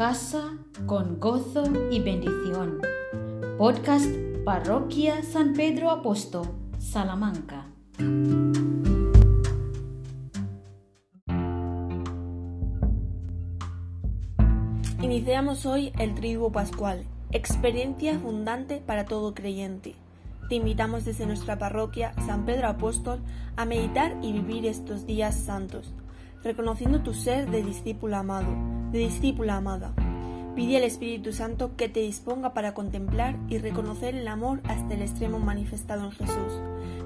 casa con gozo y bendición. Podcast Parroquia San Pedro Apóstol, Salamanca. Iniciamos hoy el Triduo Pascual, experiencia abundante para todo creyente. Te invitamos desde nuestra parroquia San Pedro Apóstol a meditar y vivir estos días santos, reconociendo tu ser de discípulo amado, de discípula amada. Pide al Espíritu Santo que te disponga para contemplar y reconocer el amor hasta el extremo manifestado en Jesús,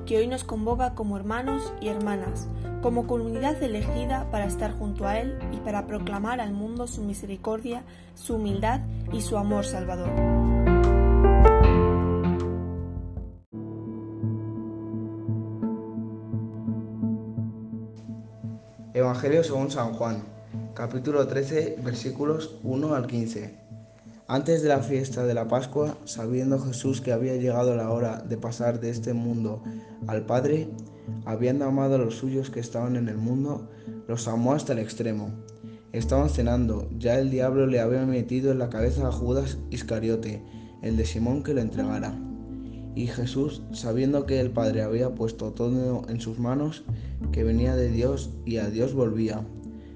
que hoy nos convoca como hermanos y hermanas, como comunidad elegida para estar junto a Él y para proclamar al mundo su misericordia, su humildad y su amor salvador. Evangelio según San Juan, capítulo 13, versículos 1 al 15. Antes de la fiesta de la Pascua, sabiendo Jesús que había llegado la hora de pasar de este mundo al Padre, habiendo amado a los suyos que estaban en el mundo, los amó hasta el extremo. Estaban cenando, ya el diablo le había metido en la cabeza a Judas Iscariote, el de Simón que lo entregara. Y Jesús, sabiendo que el Padre había puesto todo en sus manos, que venía de Dios y a Dios volvía,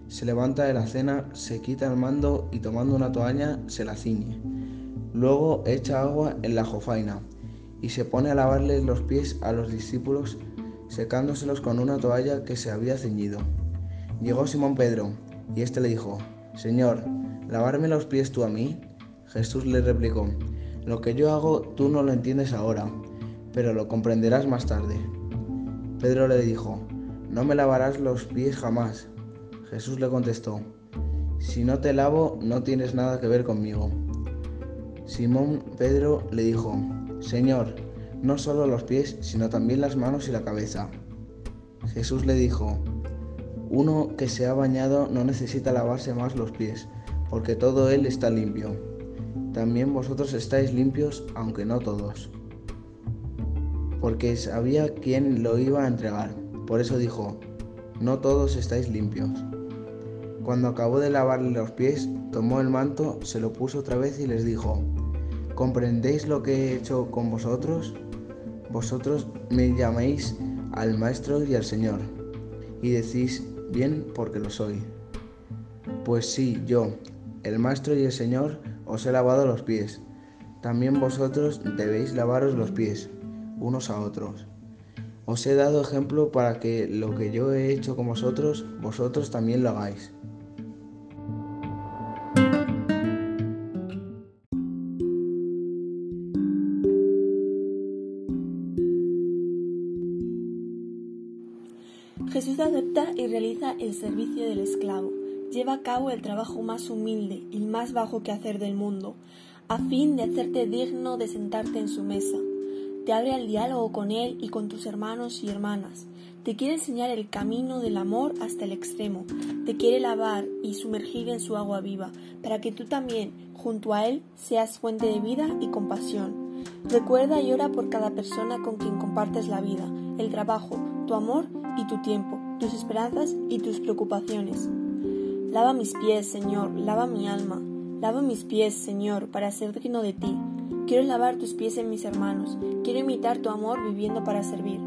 se levanta de la cena, se quita el mando y tomando una toalla se la ciñe. Luego echa agua en la jofaina y se pone a lavarles los pies a los discípulos, secándoselos con una toalla que se había ceñido. Llegó Simón Pedro y éste le dijo, Señor, ¿lavarme los pies tú a mí? Jesús le replicó, lo que yo hago tú no lo entiendes ahora, pero lo comprenderás más tarde. Pedro le dijo, no me lavarás los pies jamás. Jesús le contestó, si no te lavo, no tienes nada que ver conmigo. Simón Pedro le dijo, Señor, no solo los pies, sino también las manos y la cabeza. Jesús le dijo, uno que se ha bañado no necesita lavarse más los pies, porque todo él está limpio también vosotros estáis limpios, aunque no todos. Porque sabía quién lo iba a entregar. Por eso dijo, no todos estáis limpios. Cuando acabó de lavarle los pies, tomó el manto, se lo puso otra vez y les dijo, ¿comprendéis lo que he hecho con vosotros? Vosotros me llaméis al Maestro y al Señor, y decís, bien porque lo soy. Pues sí, yo, el Maestro y el Señor, os he lavado los pies. También vosotros debéis lavaros los pies, unos a otros. Os he dado ejemplo para que lo que yo he hecho con vosotros, vosotros también lo hagáis. Realiza el servicio del esclavo lleva a cabo el trabajo más humilde y más bajo que hacer del mundo, a fin de hacerte digno de sentarte en su mesa. Te abre al diálogo con Él y con tus hermanos y hermanas. Te quiere enseñar el camino del amor hasta el extremo. Te quiere lavar y sumergir en su agua viva, para que tú también, junto a Él, seas fuente de vida y compasión. Recuerda y ora por cada persona con quien compartes la vida, el trabajo, tu amor y tu tiempo, tus esperanzas y tus preocupaciones. Lava mis pies, Señor, lava mi alma. Lava mis pies, Señor, para ser digno de ti. Quiero lavar tus pies en mis hermanos. Quiero imitar tu amor viviendo para servir.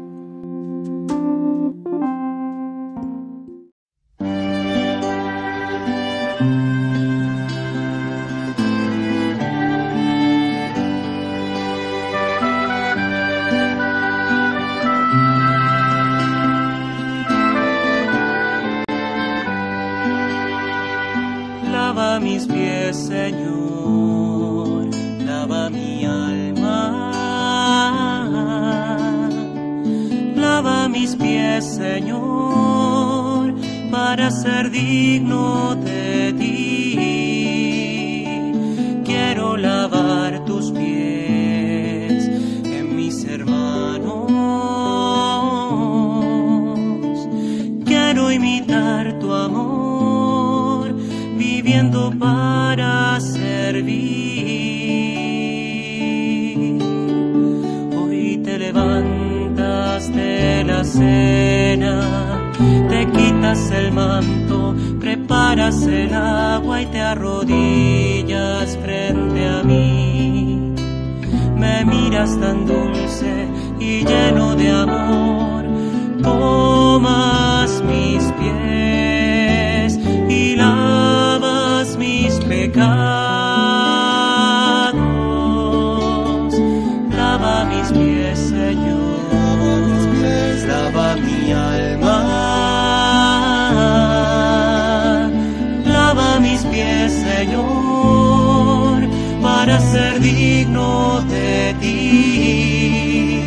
Mis pies, Señor, lava mi alma. Lava mis pies, Señor, para ser digno de ti. Servir. Hoy te levantas de la cena, te quitas el manto, preparas paras el agua y te arrodillas frente a mí. Me miras tan dulce y lleno de amor, tomas mis ser digno de ti.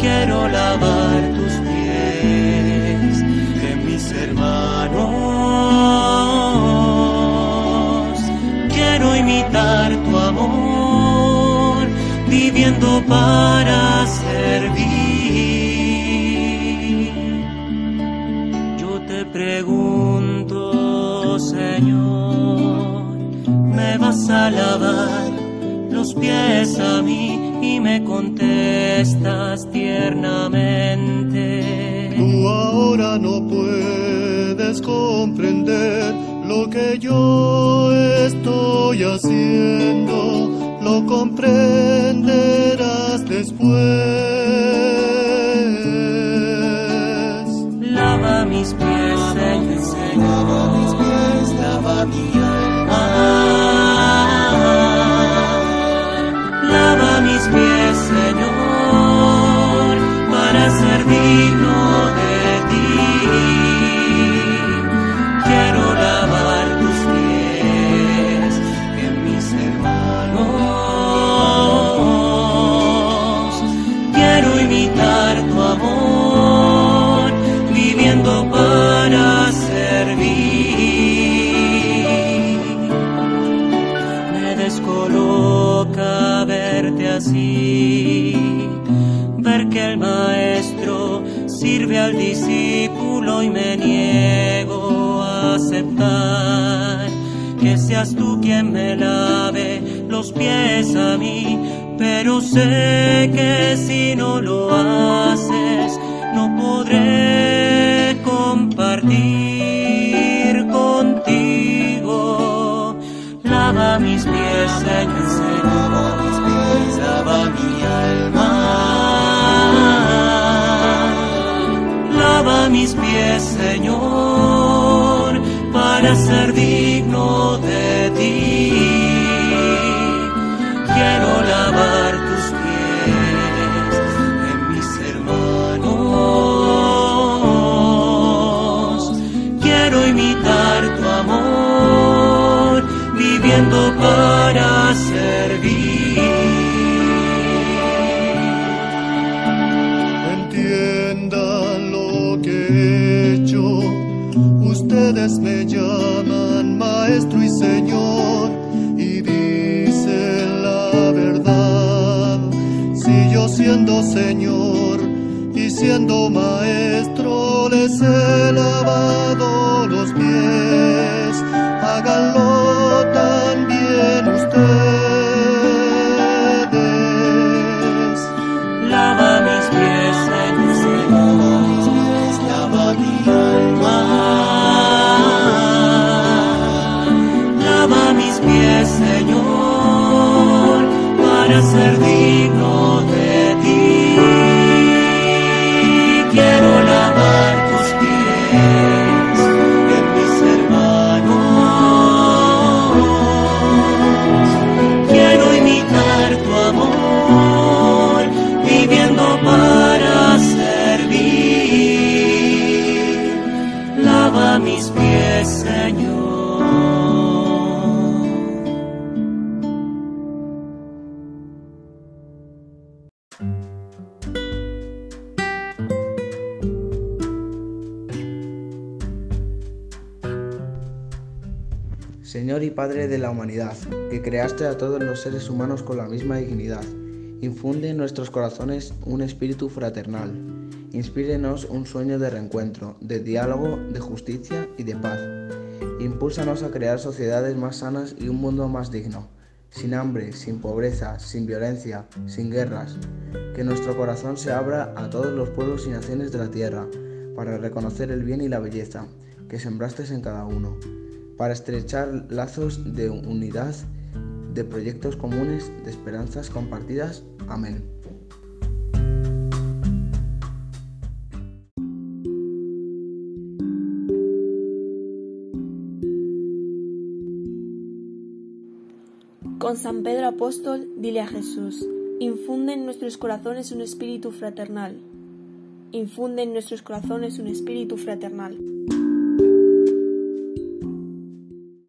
Quiero lavar tus pies de mis hermanos. Quiero imitar tu amor, viviendo para servir. Yo te pregunto, Señor, ¿me vas a lavar? pies a mí y me contestas tiernamente. Tú ahora no puedes comprender lo que yo estoy haciendo, lo comprenderás después. Al discípulo y me niego a aceptar que seas tú quien me lave los pies a mí, pero sé que si no lo haces, no podré compartir contigo. Lava mis pies, Señor lava mi alma. Mis pies, Señor, para ser digno de ti. Quiero lavar siendo maestro les he Mis pies, Señor. Señor y Padre de la humanidad, que creaste a todos los seres humanos con la misma dignidad, infunde en nuestros corazones un espíritu fraternal, inspírenos un sueño de reencuentro, de diálogo, de justicia y de paz. Impúlsanos a crear sociedades más sanas y un mundo más digno, sin hambre, sin pobreza, sin violencia, sin guerras. Que nuestro corazón se abra a todos los pueblos y naciones de la tierra, para reconocer el bien y la belleza que sembraste en cada uno, para estrechar lazos de unidad, de proyectos comunes, de esperanzas compartidas. Amén. Con San Pedro Apóstol, dile a Jesús, infunde en nuestros corazones un espíritu fraternal. Infunde en nuestros corazones un espíritu fraternal.